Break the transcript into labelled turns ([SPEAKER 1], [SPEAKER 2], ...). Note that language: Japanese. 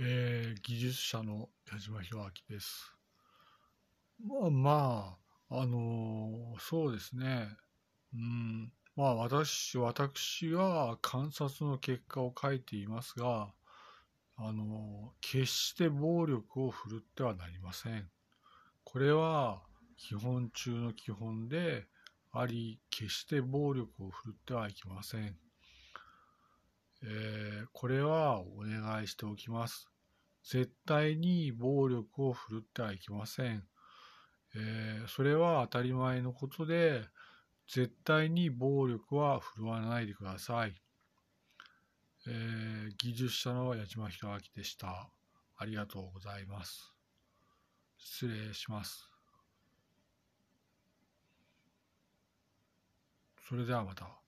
[SPEAKER 1] えー、技術者の矢島博明です。まあ、まあ、あのー、そうですね。うん、まあ私、私は観察の結果を書いていますが、あのー、決して暴力を振るってはなりません。これは基本中の基本であり、決して暴力を振るってはいけません。えー、これはお願いしておきます。絶対に暴力を振るってはいけません。えー、それは当たり前のことで、絶対に暴力は振るわないでください。えー、技術者の矢島弘明でした。ありがとうございます。失礼します。それではまた。